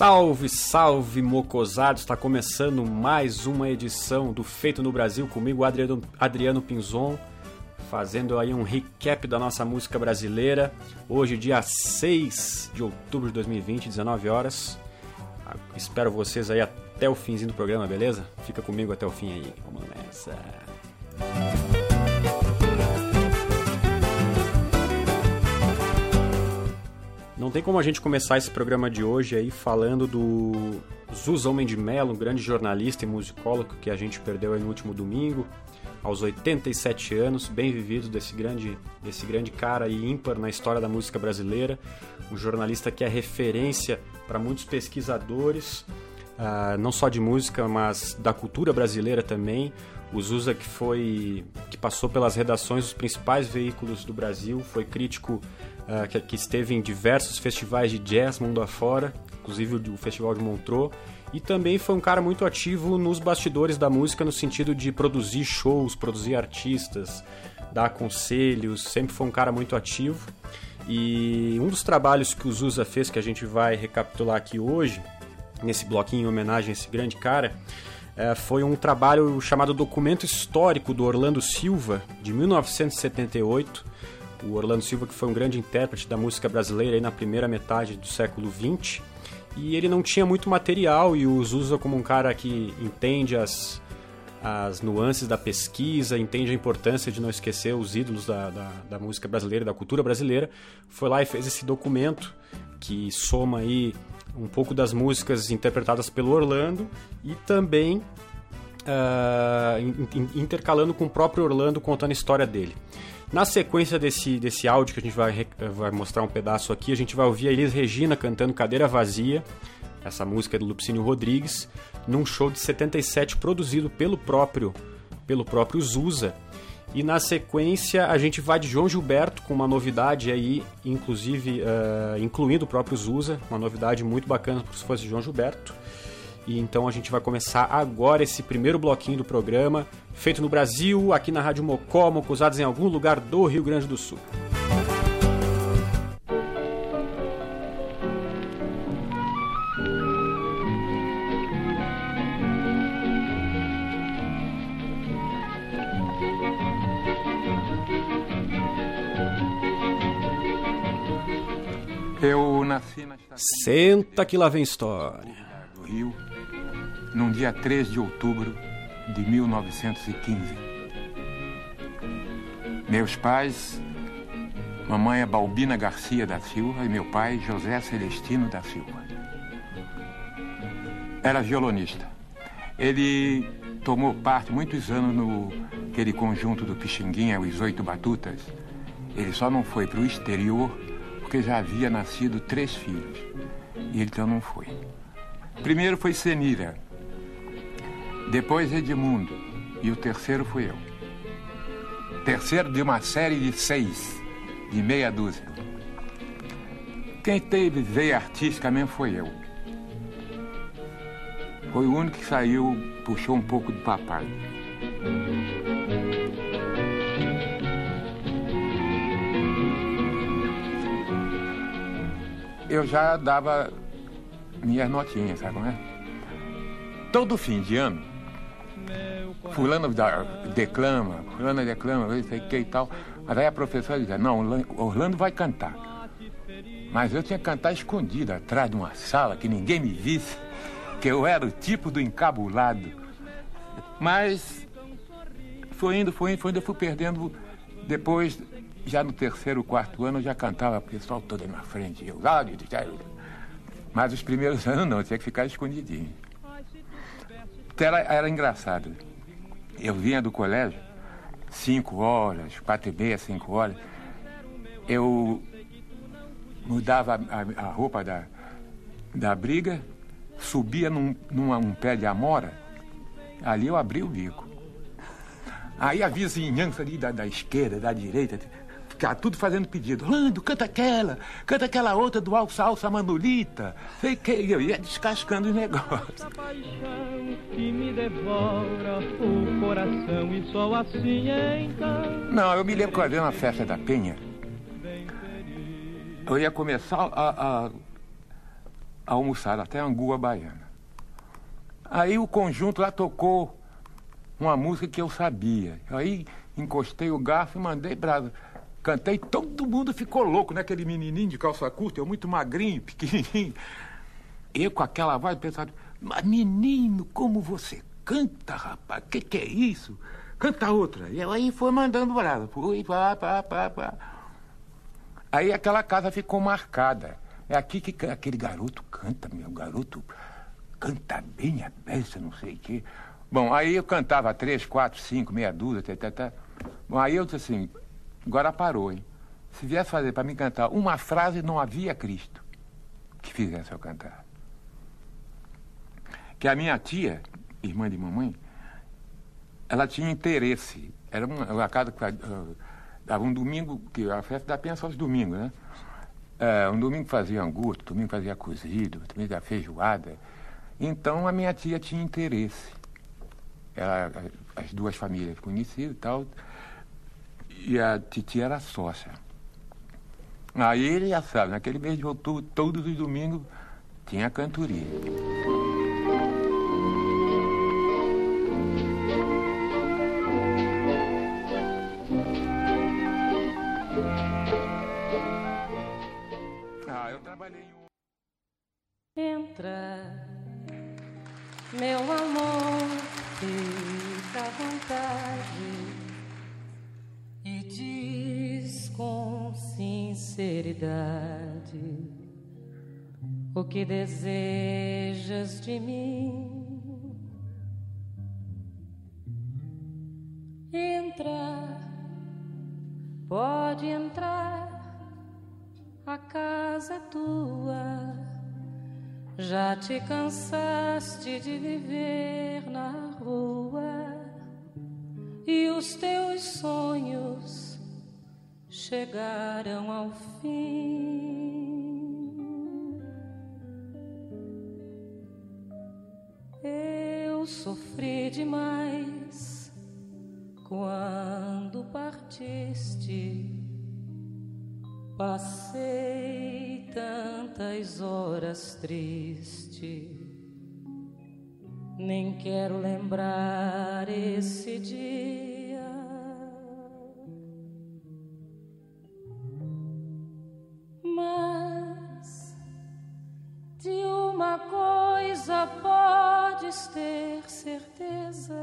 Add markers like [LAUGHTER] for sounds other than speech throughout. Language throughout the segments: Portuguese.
Salve, salve, mocosados! Está começando mais uma edição do Feito no Brasil comigo, Adriano, Adriano Pinzon, fazendo aí um recap da nossa música brasileira. Hoje, dia 6 de outubro de 2020, 19 horas. Espero vocês aí até o finzinho do programa, beleza? Fica comigo até o fim aí. Vamos nessa. Não tem como a gente começar esse programa de hoje aí falando do Zuz Homem de Mello, um grande jornalista e musicólogo que a gente perdeu aí no último domingo, aos 87 anos, bem vivido desse grande, desse grande cara e ímpar na história da música brasileira, um jornalista que é referência para muitos pesquisadores, uh, não só de música, mas da cultura brasileira também. O Zusa que foi que passou pelas redações dos principais veículos do Brasil, foi crítico uh, que, que, esteve em diversos festivais de jazz mundo afora, inclusive o, o Festival de Montreux, e também foi um cara muito ativo nos bastidores da música no sentido de produzir shows, produzir artistas, dar conselhos, sempre foi um cara muito ativo. E um dos trabalhos que o Zusa fez, que a gente vai recapitular aqui hoje, nesse bloquinho em homenagem a esse grande cara, é, foi um trabalho chamado Documento Histórico do Orlando Silva, de 1978, o Orlando Silva, que foi um grande intérprete da música brasileira aí na primeira metade do século XX. E ele não tinha muito material e os usa como um cara que entende as, as nuances da pesquisa, entende a importância de não esquecer os ídolos da, da, da, música brasileira, da cultura brasileira. Foi lá e fez esse documento que soma aí um pouco das músicas interpretadas pelo Orlando e também uh, intercalando com o próprio Orlando contando a história dele. Na sequência desse, desse áudio que a gente vai, vai mostrar um pedaço aqui, a gente vai ouvir a Elis Regina cantando Cadeira Vazia, essa música do Lupicínio Rodrigues, num show de 77 produzido pelo próprio, pelo próprio Zusa. E na sequência a gente vai de João Gilberto com uma novidade aí, inclusive uh, incluindo o próprio Zusa, uma novidade muito bacana para os fãs de João Gilberto. E então a gente vai começar agora esse primeiro bloquinho do programa, feito no Brasil, aqui na Rádio Mocó, Mocosados em algum lugar do Rio Grande do Sul. Eu nasci na Senta que lá vem história. Do Rio num dia 3 de outubro de 1915. Meus pais, mamãe é Balbina Garcia da Silva e meu pai José Celestino da Silva. Era violonista. Ele tomou parte muitos anos no aquele conjunto do Pixinguinha, os Oito Batutas. Ele só não foi para o exterior porque já havia nascido três filhos. E ele então não foi. Primeiro foi Senira, depois Edmundo. E o terceiro fui eu. Terceiro de uma série de seis, de meia dúzia. Quem teve veia artística mesmo foi eu. Foi o único que saiu, puxou um pouco do papai. Eu já dava minhas notinhas, sabe como é? Todo fim de ano, fulano declama, fulano declama, isso que e tal. Mas aí a professora dizia, não, Orlando vai cantar. Mas eu tinha que cantar escondido, atrás de uma sala, que ninguém me visse, que eu era o tipo do encabulado. Mas foi indo, foi indo, foi indo, eu fui perdendo. Depois, já no terceiro, quarto ano, eu já cantava o pessoal todo na frente. Eu, mas os primeiros [LAUGHS] anos não, eu tinha que ficar escondidinho. Era, era engraçado. Eu vinha do colégio, cinco horas, quatro e meia, cinco horas. Eu mudava a, a roupa da, da briga, subia num, num um pé de amora, ali eu abri o bico. Aí a vizinhança ali da, da esquerda, da direita, Ficava tudo fazendo pedido. Orlando, canta aquela, canta aquela outra do Alça Alça Manolita. Sei que eu ia descascando os negócios. que me devora o coração e só assim então. Não, eu me lembro que eu ia na festa da Penha. Eu ia começar a, a almoçaram até Angua Baiana. Aí o conjunto lá tocou uma música que eu sabia. Aí encostei o garfo e mandei brasa. Cantei, todo mundo ficou louco, né? Aquele menininho de calça curta, eu muito magrinho, [LAUGHS] pequenininho. Eu com aquela voz pensando, mas menino, como você canta, rapaz? Que que é isso? Canta outra. E eu aí foi mandando brasa. Fui, pá, pá, pá, pá. Aí aquela casa ficou marcada. É aqui que aquele garoto canta, meu garoto canta bem a peça, não sei o quê. Bom, aí eu cantava três, quatro, cinco, meia dúzia, até, até. Bom, aí eu disse assim, agora parou, hein? Se viesse fazer para mim cantar uma frase, não havia Cristo que fizesse eu cantar. Que a minha tia, irmã de mamãe, ela tinha interesse. Era uma, uma casa que uh, dava um domingo, que a festa da penha só os domingos, né? Uh, um domingo fazia angu, domingo fazia cozido, domingo fazia feijoada. Então a minha tia tinha interesse. Ela, as duas famílias conhecidas e tal. E a titia era sócia. Aí ele já sabe, naquele mês de outubro, todos os domingos, tinha cantoria. Ah, eu trabalhei. Entra, meu amor, sinceridade o que desejas de mim. Entra, pode entrar, a casa é tua. Já te cansaste de viver na rua e os teus sonhos chegaram ao fim. Eu sofri demais quando partiste. Passei tantas horas triste, nem quero lembrar esse dia. Podes ter certeza: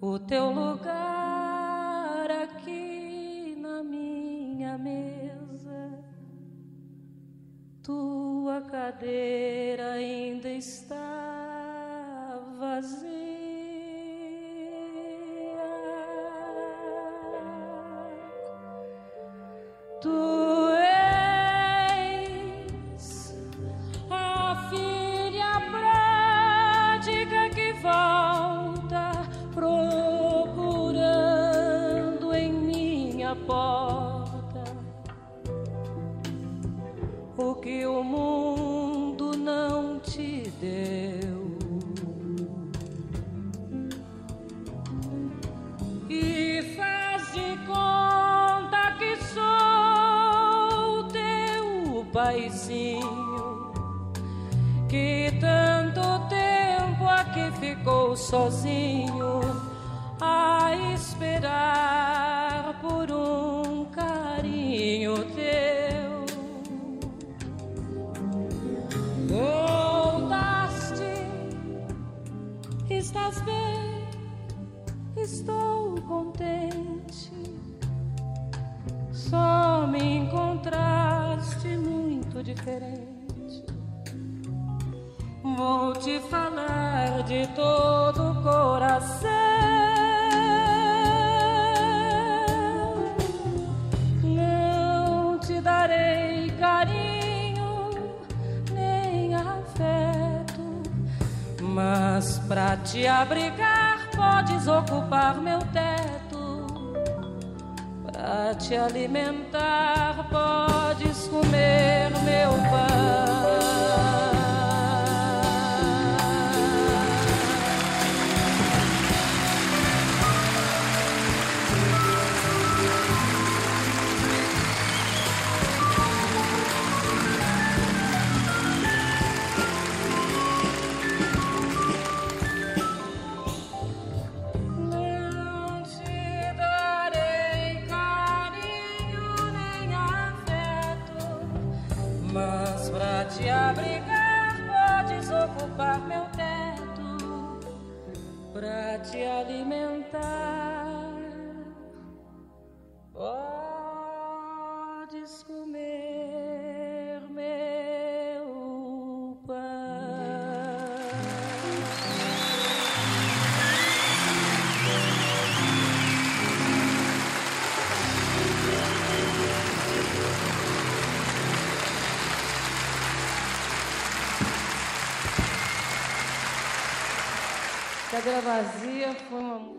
o teu lugar aqui na minha mesa, tua cadeira ainda está vazia. Te alimentar. Podes Cadeira vazia foi uma.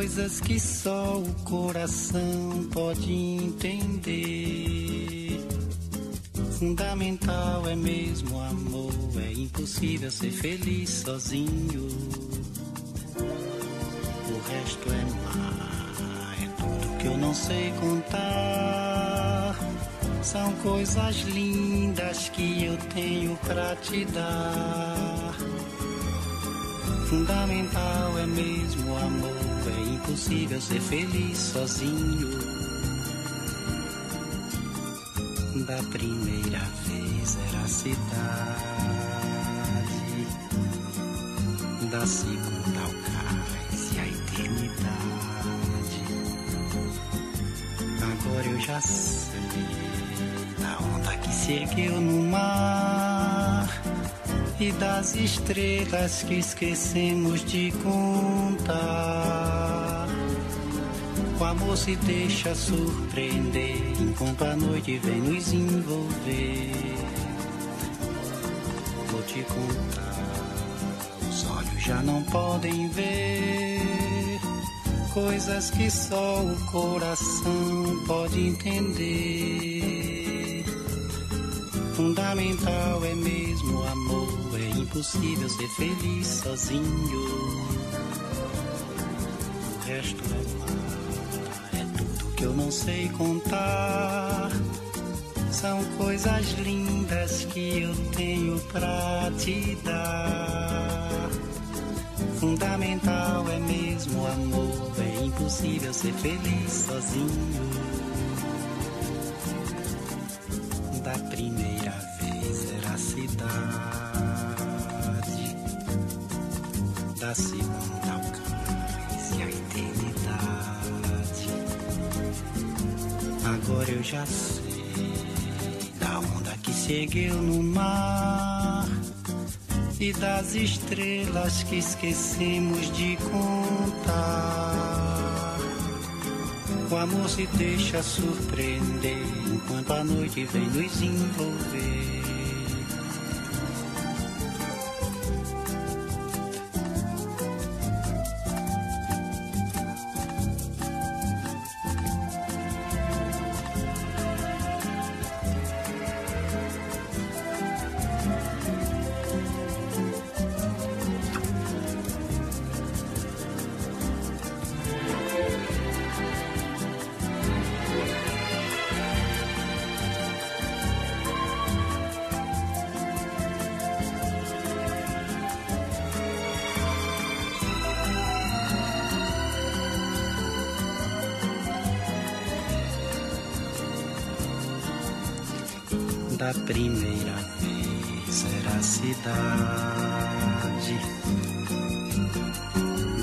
Coisas que só o coração pode entender. Fundamental é mesmo amor, é impossível ser feliz sozinho. O resto é mar, é tudo que eu não sei contar. São coisas lindas que eu tenho pra te dar. Fundamental é mesmo amor, é impossível ser feliz sozinho. Da primeira vez era a cidade, da segunda ao cais e a eternidade. Agora eu já sei da onda que se ergueu no mar e das estrelas que esquecemos de contar. Amor se deixa surpreender enquanto a noite vem nos envolver. Vou te contar, os olhos já não podem ver coisas que só o coração pode entender. Fundamental é mesmo o amor, é impossível ser feliz sozinho. O resto é mar, que eu não sei contar. São coisas lindas que eu tenho pra te dar. Fundamental é mesmo o amor, é impossível ser feliz sozinho. Da primeira vez era a cidade, da segunda eu já sei da onda que se ergueu no mar e das estrelas que esquecemos de contar. O amor se deixa surpreender enquanto a noite vem nos envolver.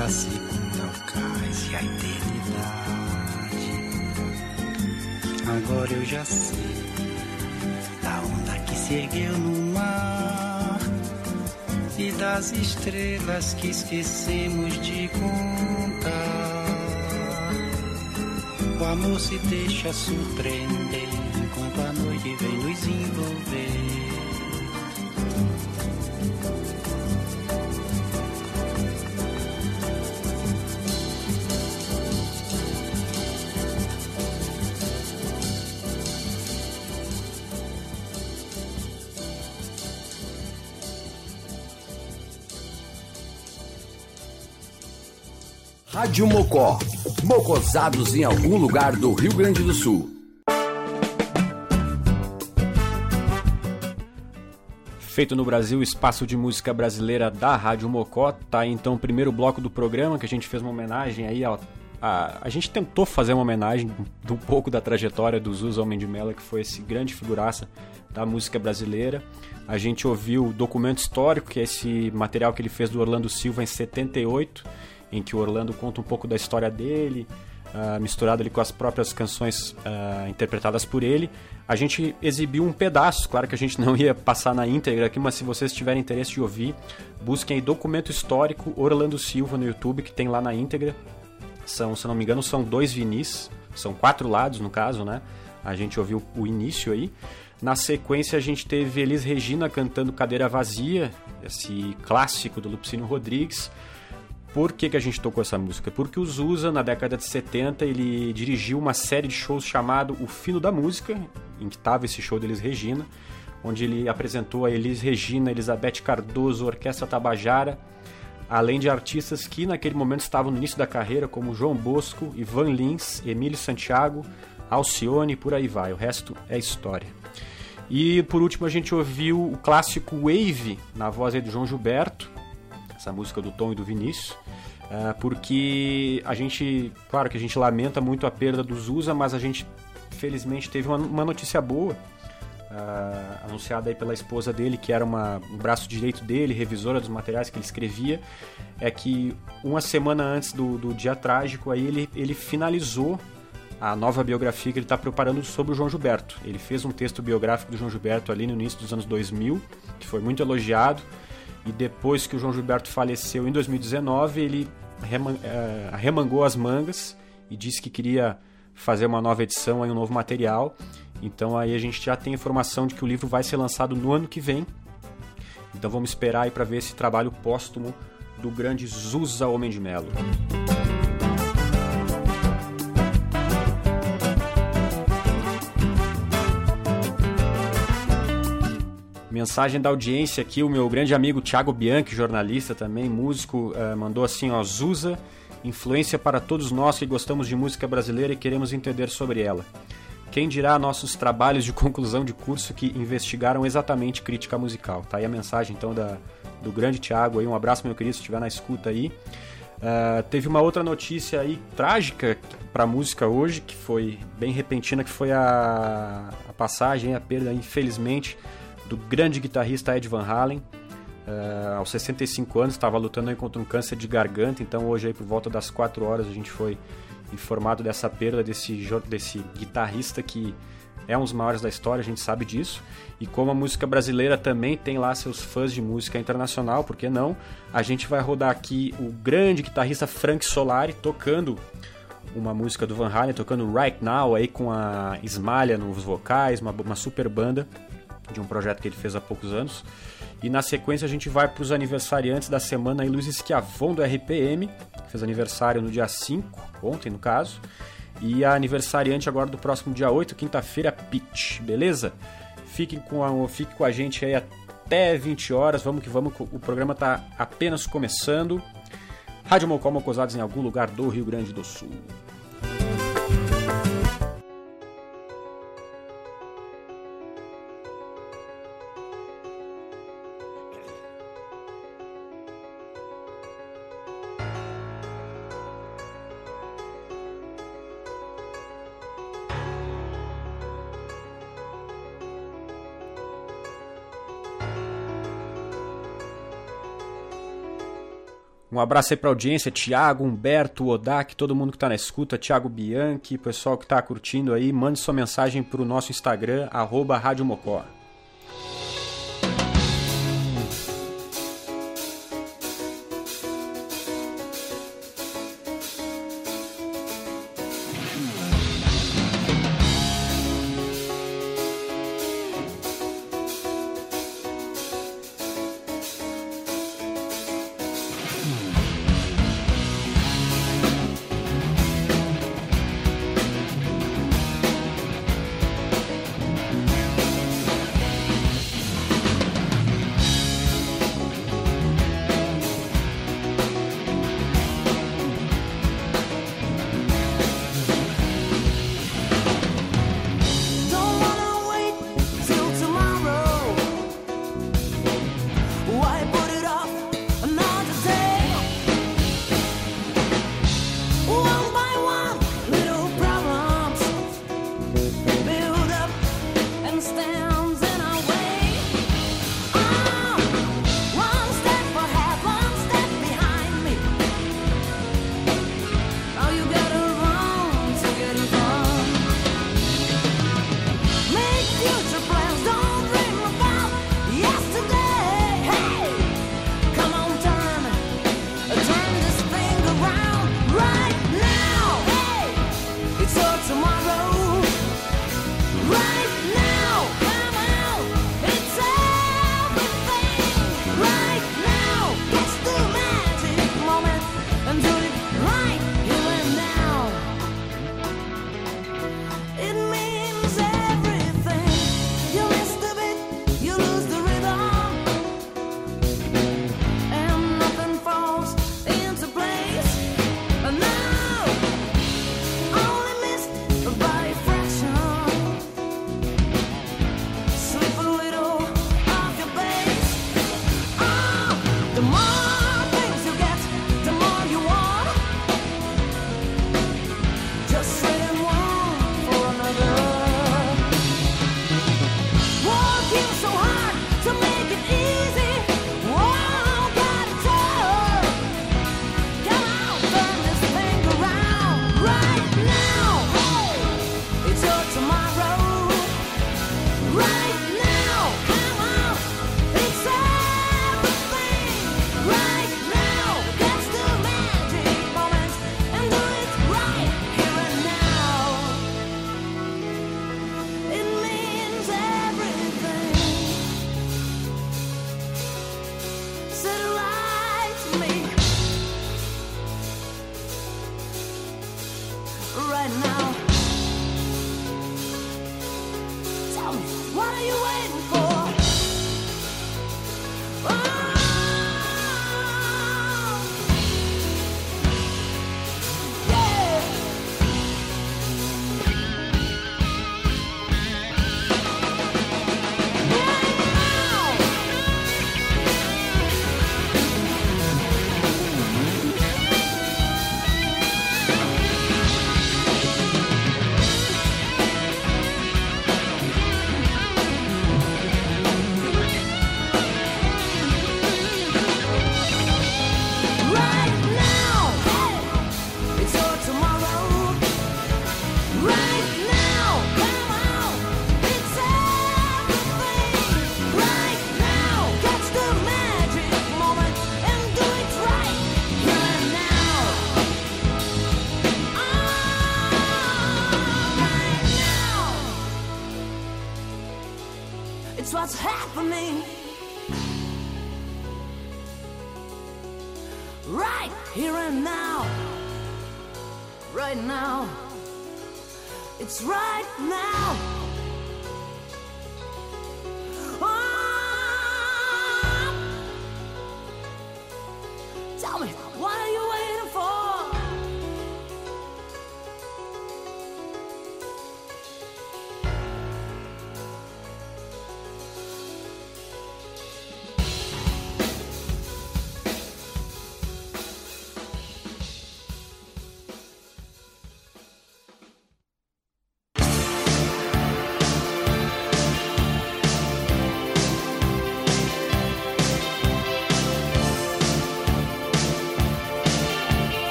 Da segunda ao cais e a eternidade. Agora eu já sei da onda que se ergueu no mar e das estrelas que esquecemos de contar. O amor se deixa surpreender enquanto a noite vem nos envolver. Rádio Mocó. Mocosados em algum lugar do Rio Grande do Sul. Feito no Brasil, espaço de música brasileira da Rádio Mocó. Tá então o primeiro bloco do programa que a gente fez uma homenagem aí ao a, a gente tentou fazer uma homenagem um pouco da trajetória do Zusa Homem de Mela, que foi esse grande figuraça da música brasileira. A gente ouviu o documento histórico, que é esse material que ele fez do Orlando Silva em 78, em que o Orlando conta um pouco da história dele, uh, misturado ali com as próprias canções uh, interpretadas por ele. A gente exibiu um pedaço, claro que a gente [LAUGHS] não ia passar na íntegra aqui, mas se vocês tiverem interesse de ouvir, busquem aí documento histórico Orlando Silva no YouTube, que tem lá na íntegra. São, se não me engano, são dois vinis, são quatro lados no caso, né? A gente ouviu o início aí. Na sequência, a gente teve Elis Regina cantando Cadeira Vazia, esse clássico do Lupicínio Rodrigues. Por que, que a gente tocou essa música? Porque o Zusa, na década de 70, ele dirigiu uma série de shows chamado O Fino da Música, em que estava esse show de Elis Regina, onde ele apresentou a Elis Regina, Elizabeth Cardoso, Orquestra Tabajara, além de artistas que naquele momento estavam no início da carreira, como João Bosco, Ivan Lins, Emílio Santiago, Alcione, por aí vai. O resto é história. E por último a gente ouviu o clássico Wave, na voz do João Gilberto, essa música do Tom e do Vinícius, uh, porque a gente, claro que a gente lamenta muito a perda do Zusa, mas a gente felizmente teve uma, uma notícia boa, uh, anunciada aí pela esposa dele, que era uma, um braço direito dele, revisora dos materiais que ele escrevia, é que uma semana antes do, do dia trágico aí ele, ele finalizou a nova biografia que ele está preparando sobre o João Gilberto. Ele fez um texto biográfico do João Gilberto ali no início dos anos 2000, que foi muito elogiado, e depois que o João Gilberto faleceu em 2019, ele eh, remangou as mangas e disse que queria fazer uma nova edição, aí, um novo material. Então aí a gente já tem informação de que o livro vai ser lançado no ano que vem. Então vamos esperar aí para ver esse trabalho póstumo do grande Zusa Homem de Melo. Mensagem da audiência aqui, o meu grande amigo Thiago Bianchi, jornalista também, músico, uh, mandou assim, ó, Zusa, influência para todos nós que gostamos de música brasileira e queremos entender sobre ela. Quem dirá nossos trabalhos de [LAUGHS] conclusão de curso que investigaram exatamente crítica musical? Tá aí a mensagem então da, do grande Thiago aí, um abraço meu querido se estiver na escuta aí. Uh, teve uma outra notícia aí trágica para música hoje, que foi bem repentina, que foi a, a passagem, a perda, infelizmente, do grande guitarrista Ed Van Halen. Uh, aos 65 anos, estava lutando contra um câncer de garganta, então hoje aí por volta das 4 horas a gente foi informado dessa perda desse, desse guitarrista que é um dos maiores da história, a gente sabe disso. E como a música brasileira também tem lá seus fãs de música internacional, por que não? A gente vai rodar aqui o grande guitarrista Frank Solari tocando uma música do Van Halen, tocando Right Now aí com a Esmalha nos vocais, uma, uma super banda de um projeto que ele fez há poucos anos. E na sequência a gente vai para os aniversariantes da semana aí, Luiz Esquiavon do RPM, que fez aniversário no dia 5, ontem no caso. E a aniversariante agora do próximo dia 8, quinta-feira, Pitch, beleza? Fiquem com, a, fiquem com a gente aí até 20 horas, vamos que vamos, o programa está apenas começando. Rádio Mocó Mocosados em algum lugar do Rio Grande do Sul. Um abraço aí pra audiência, Thiago, Humberto, Odak, todo mundo que tá na escuta, Thiago Bianchi, pessoal que tá curtindo aí, mande sua mensagem pro nosso Instagram, arroba Rádio Mocó.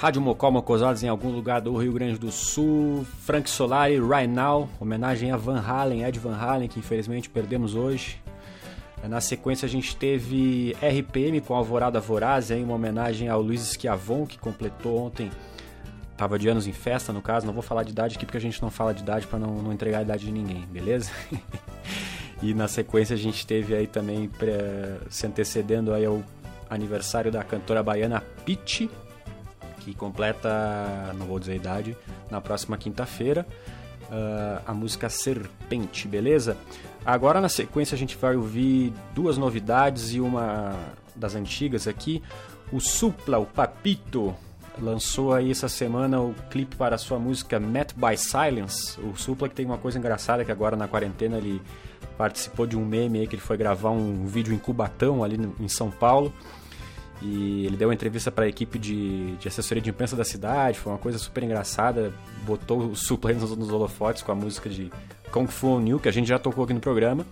Rádio Mocó Mocosados em algum lugar do Rio Grande do Sul. Frank Solari, Right Now, homenagem a Van Halen, Ed Van Halen, que infelizmente perdemos hoje. Na sequência a gente teve RPM com Alvorada Voraz, aí, uma homenagem ao Luiz Schiavon, que completou ontem, tava de anos em festa no caso, não vou falar de idade aqui porque a gente não fala de idade para não, não entregar a idade de ninguém, beleza? [LAUGHS] e na sequência a gente teve aí também, se antecedendo aí ao aniversário da cantora baiana Pitty, que completa, não vou dizer a idade, na próxima quinta-feira. Uh, a música Serpente, beleza? Agora na sequência a gente vai ouvir duas novidades e uma das antigas aqui. O Supla, o Papito, lançou aí essa semana o clipe para a sua música Met by Silence. O Supla que tem uma coisa engraçada que agora na quarentena ele participou de um meme aí que ele foi gravar um vídeo em Cubatão ali em São Paulo e ele deu uma entrevista para a equipe de, de assessoria de imprensa da cidade, foi uma coisa super engraçada. Botou o Supla nos, nos holofotes com a música de Kung Fu New, que a gente já tocou aqui no programa.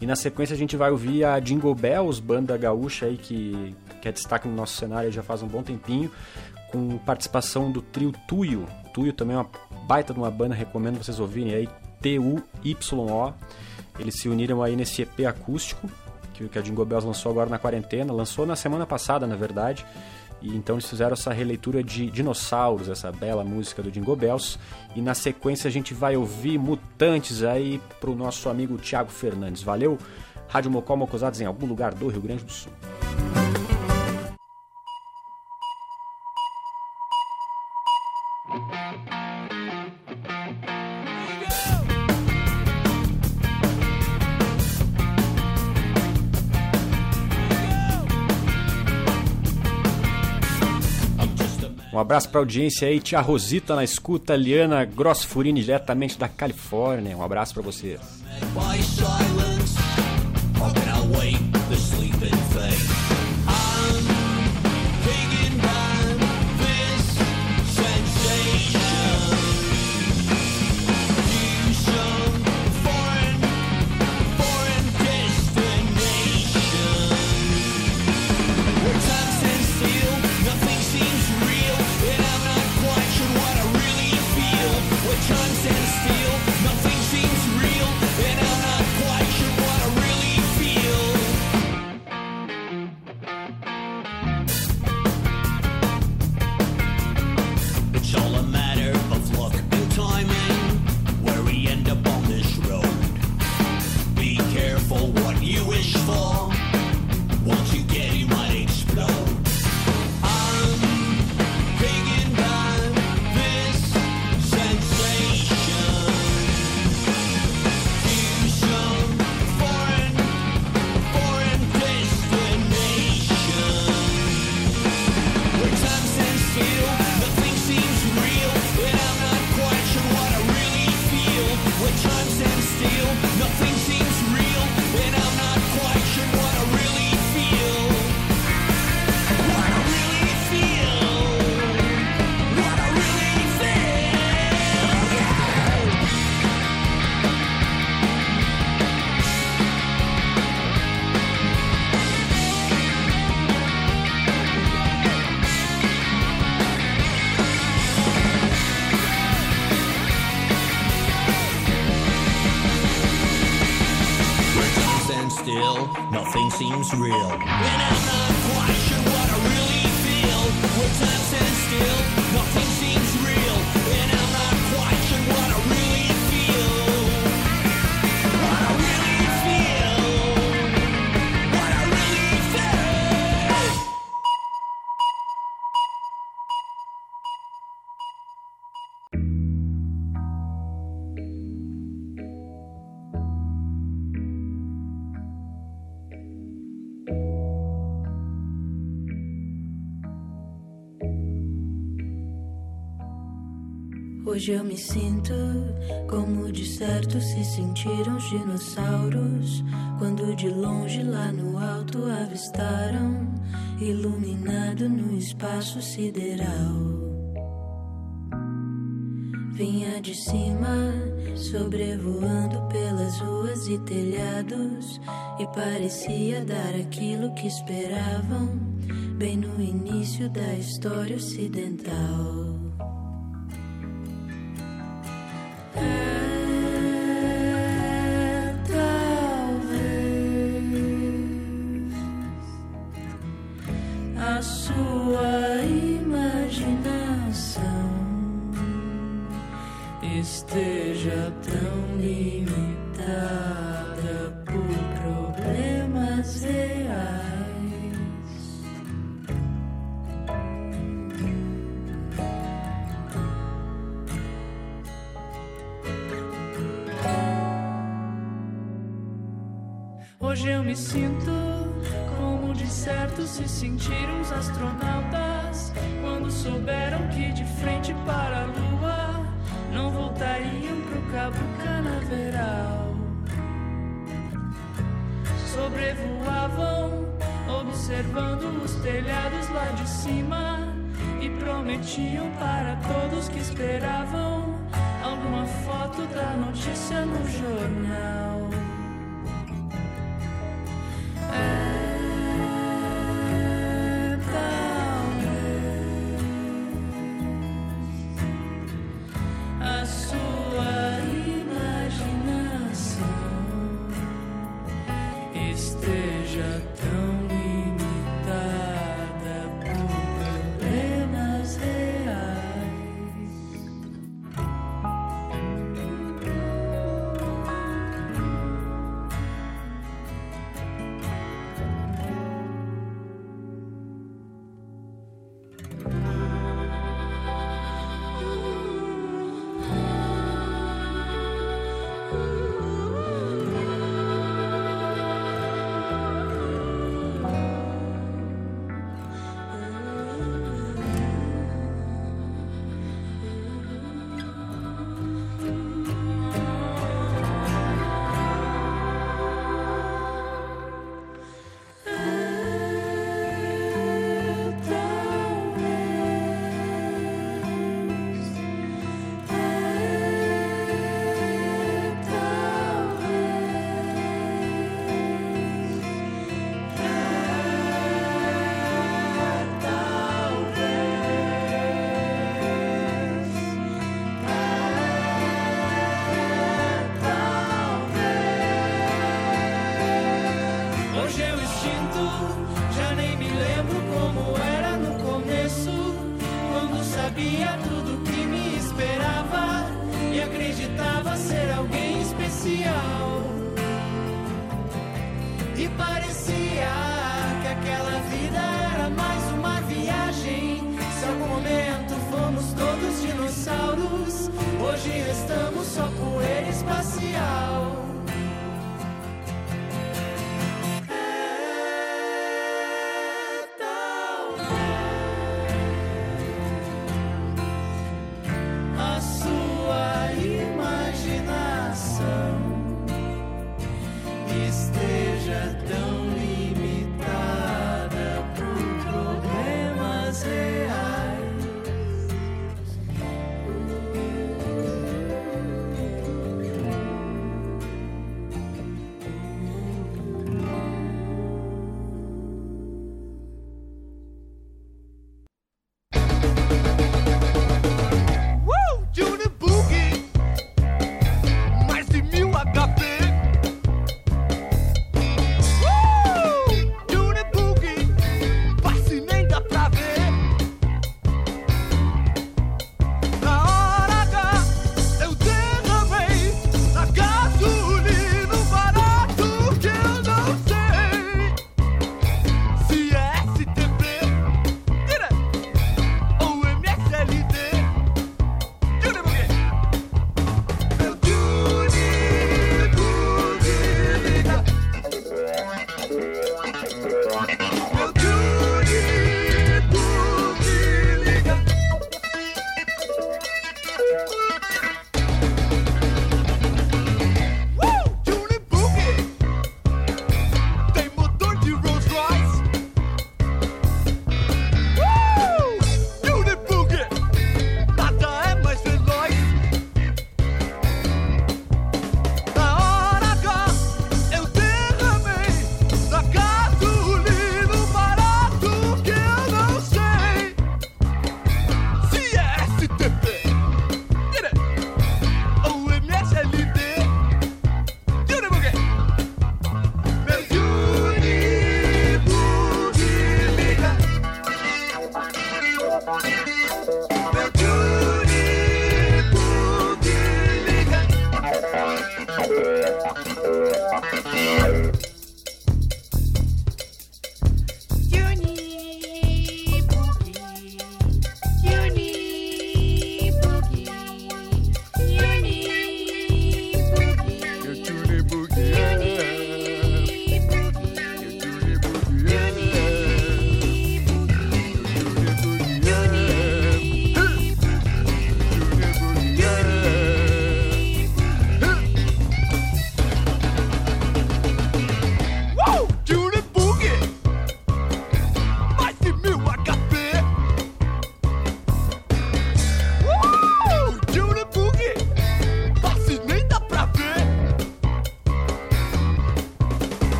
E na sequência a gente vai ouvir a Jingle Bells, banda gaúcha aí que, que é destaque no nosso cenário já faz um bom tempinho, com participação do trio Tuyo. Tuyo também é uma baita de uma banda, recomendo vocês ouvirem aí, T-U-Y-O. Eles se uniram aí nesse EP acústico que, a Jingle Bells lançou agora na quarentena, lançou na semana passada, na verdade. E então eles fizeram essa releitura de Dinossauros, essa bela música do Jingle Bells. E na sequência a gente vai ouvir Mutantes aí pro nosso amigo Thiago Fernandes. Valeu? Rádio Mocó Mocosados em algum lugar do Rio Grande do Sul. Um abraço para a audiência aí, tia Rosita na escuta, Liana Grossfurini diretamente da Califórnia. Um abraço para vocês. Hoje eu me sinto como de certo se sentiram os dinossauros quando de longe lá no alto avistaram iluminado no espaço sideral. Vinha de cima, sobrevoando pelas ruas e telhados e parecia dar aquilo que esperavam bem no início da história ocidental. Yeah. prometiam para todos que esperavam alguma foto da notícia no jornal.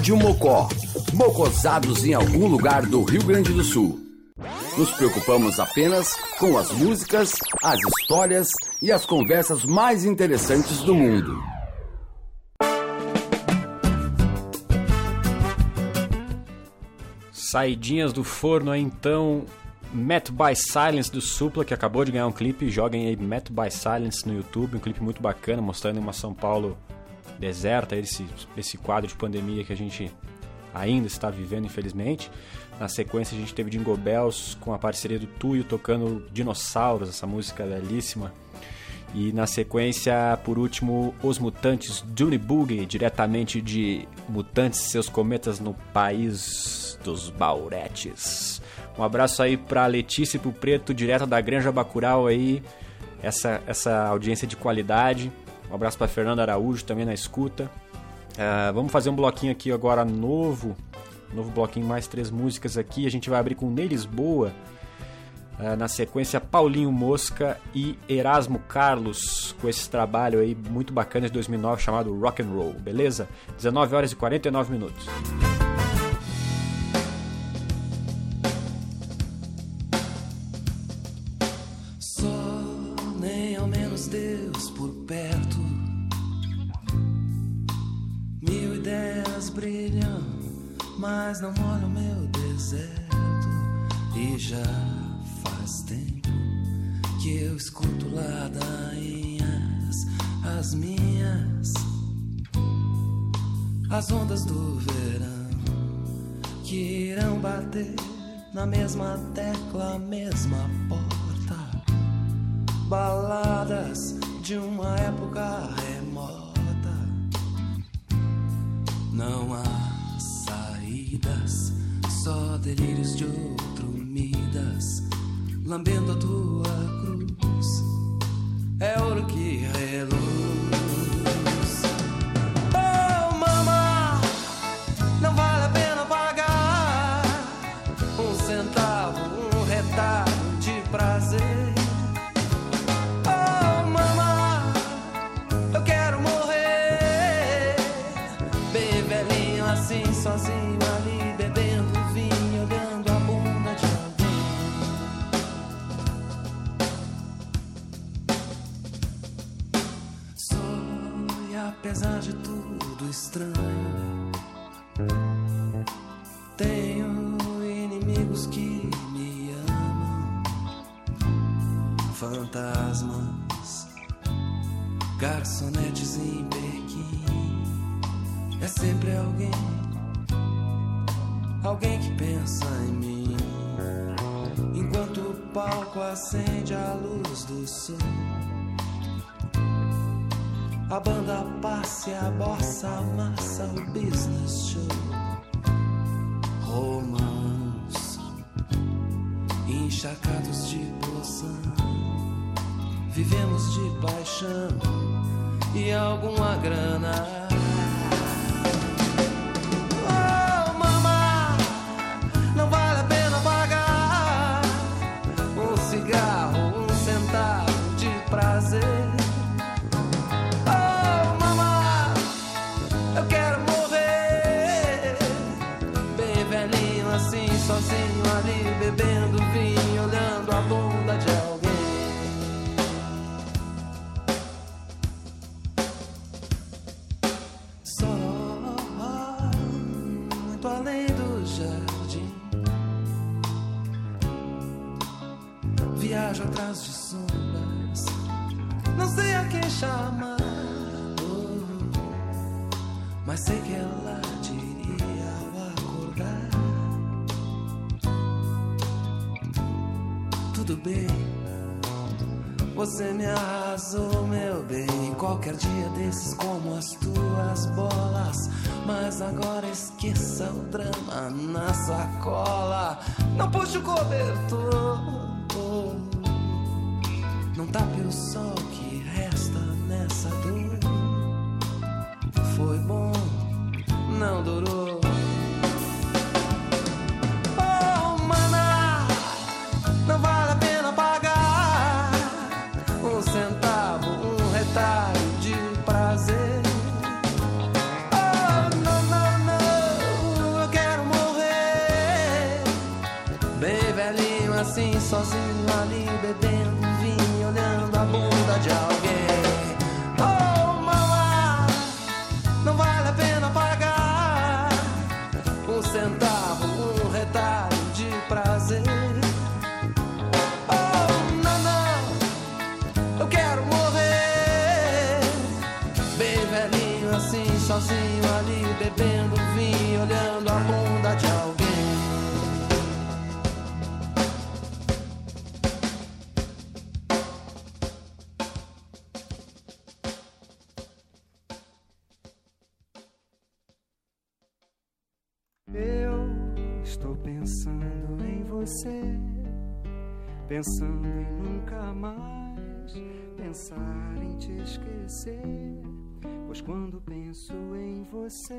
Rádio Mocó. Mocosados em algum lugar do Rio Grande do Sul. Nos preocupamos apenas com as músicas, as histórias e as conversas mais interessantes do mundo. Saidinhas do forno aí então. Met by Silence do Supla, que acabou de ganhar um clipe. Joguem aí Met by Silence no YouTube. Um clipe muito bacana, mostrando uma São Paulo deserta, esse, esse quadro de pandemia que a gente ainda está vivendo, infelizmente. Na sequência, a gente teve Jingle Bells com a parceria do Tuyo tocando Dinossauros, essa música belíssima. E na sequência, por último, Os Mutantes Boogie, diretamente de Mutantes seus cometas no país dos Bauretes. Um abraço aí pra Letícia e pro Preto, direto da Granja Bacural aí, essa, essa audiência de qualidade. Um abraço para Fernanda Araújo também na escuta. Uh, vamos fazer um bloquinho aqui agora novo. Novo bloquinho, mais três músicas aqui. A gente vai abrir com Ney Lisboa. Uh, na sequência, Paulinho Mosca e Erasmo Carlos, com esse trabalho aí muito bacana de 2009 chamado Rock and Roll, beleza? 19 horas e 49 minutos. Mas não molha o meu deserto. E já faz tempo que eu escuto ladainhas, as minhas, as ondas do verão que irão bater na mesma tecla, mesma porta. Baladas de uma época remota. Não há só delírios de outro Midas, lambendo a tua cruz. É ouro que reluz. Apesar de tudo estranho. Tenho inimigos que me amam, fantasmas, garçonetes em Pequim. É sempre alguém, alguém que pensa em mim. Enquanto o palco acende a luz do sol. A banda passe, a bossa amassa o business show. Romance, encharcados de poção. Vivemos de paixão e alguma grana. Foi bom, não durou. Pensar em te esquecer. Pois quando penso em você,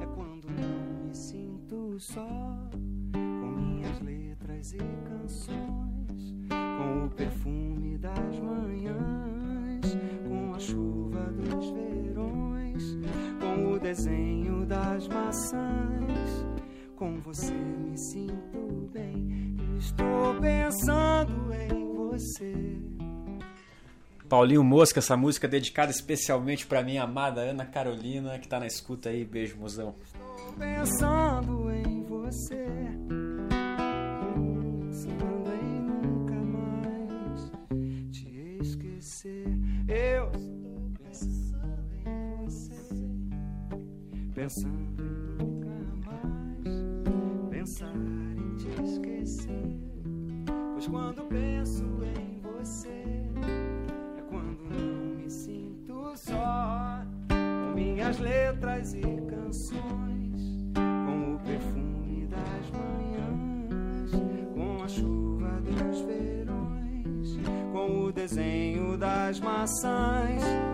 é quando não me sinto só, com minhas letras e canções, com o perfume das manhãs, com a chuva dos verões, com o desenho das maçãs. Com você me sinto bem, estou pensando em você. Paulinho Mosca, essa música dedicada especialmente pra minha amada Ana Carolina, que tá na escuta aí. Beijo, mozão. Estou pensando em você. Pensando em nunca mais te esquecer. Eu estou pensando em você. Pensando em nunca mais pensar em te esquecer. Pois quando penso em você, Minhas letras e canções, com o perfume das manhãs, com a chuva dos verões, com o desenho das maçãs.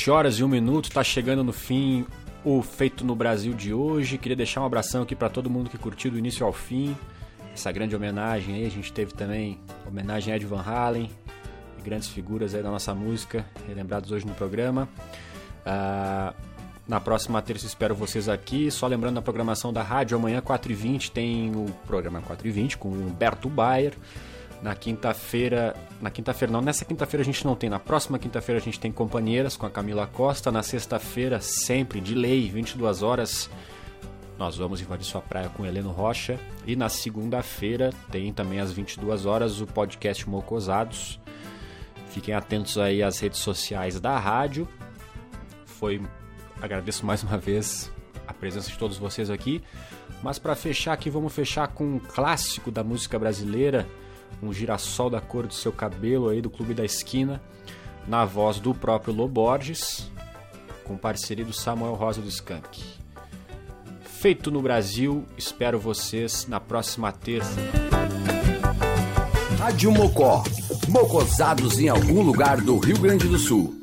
7 horas e 1 minuto, está chegando no fim o Feito no Brasil de hoje. Queria deixar um abração aqui para todo mundo que curtiu do início ao fim. Essa grande homenagem aí, a gente teve também homenagem a Ed Van Halen e grandes figuras aí da nossa música, relembrados hoje no programa. Uh, na próxima terça espero vocês aqui. Só lembrando a programação da rádio, amanhã 4h20 tem o programa 4h20 com o Humberto Bayer. Na quinta-feira, na quinta-feira não, nessa quinta-feira a gente não tem, na próxima quinta-feira a gente tem Companheiras com a Camila Costa, na sexta-feira sempre de lei, 22 horas, nós vamos invadir sua praia com Heleno Rocha e na segunda-feira tem também às 22 horas o podcast Mocosados. Fiquem atentos aí às redes sociais da rádio. Foi agradeço mais uma vez a presença de todos vocês aqui. Mas para fechar aqui, vamos fechar com um clássico da música brasileira, um girassol da cor do seu cabelo aí do Clube da Esquina, na voz do próprio Loborges, com parceria do Samuel Rosa do Skank. Feito no Brasil, espero vocês na próxima terça. Rádio Mocó. Mocosados em algum lugar do Rio Grande do Sul.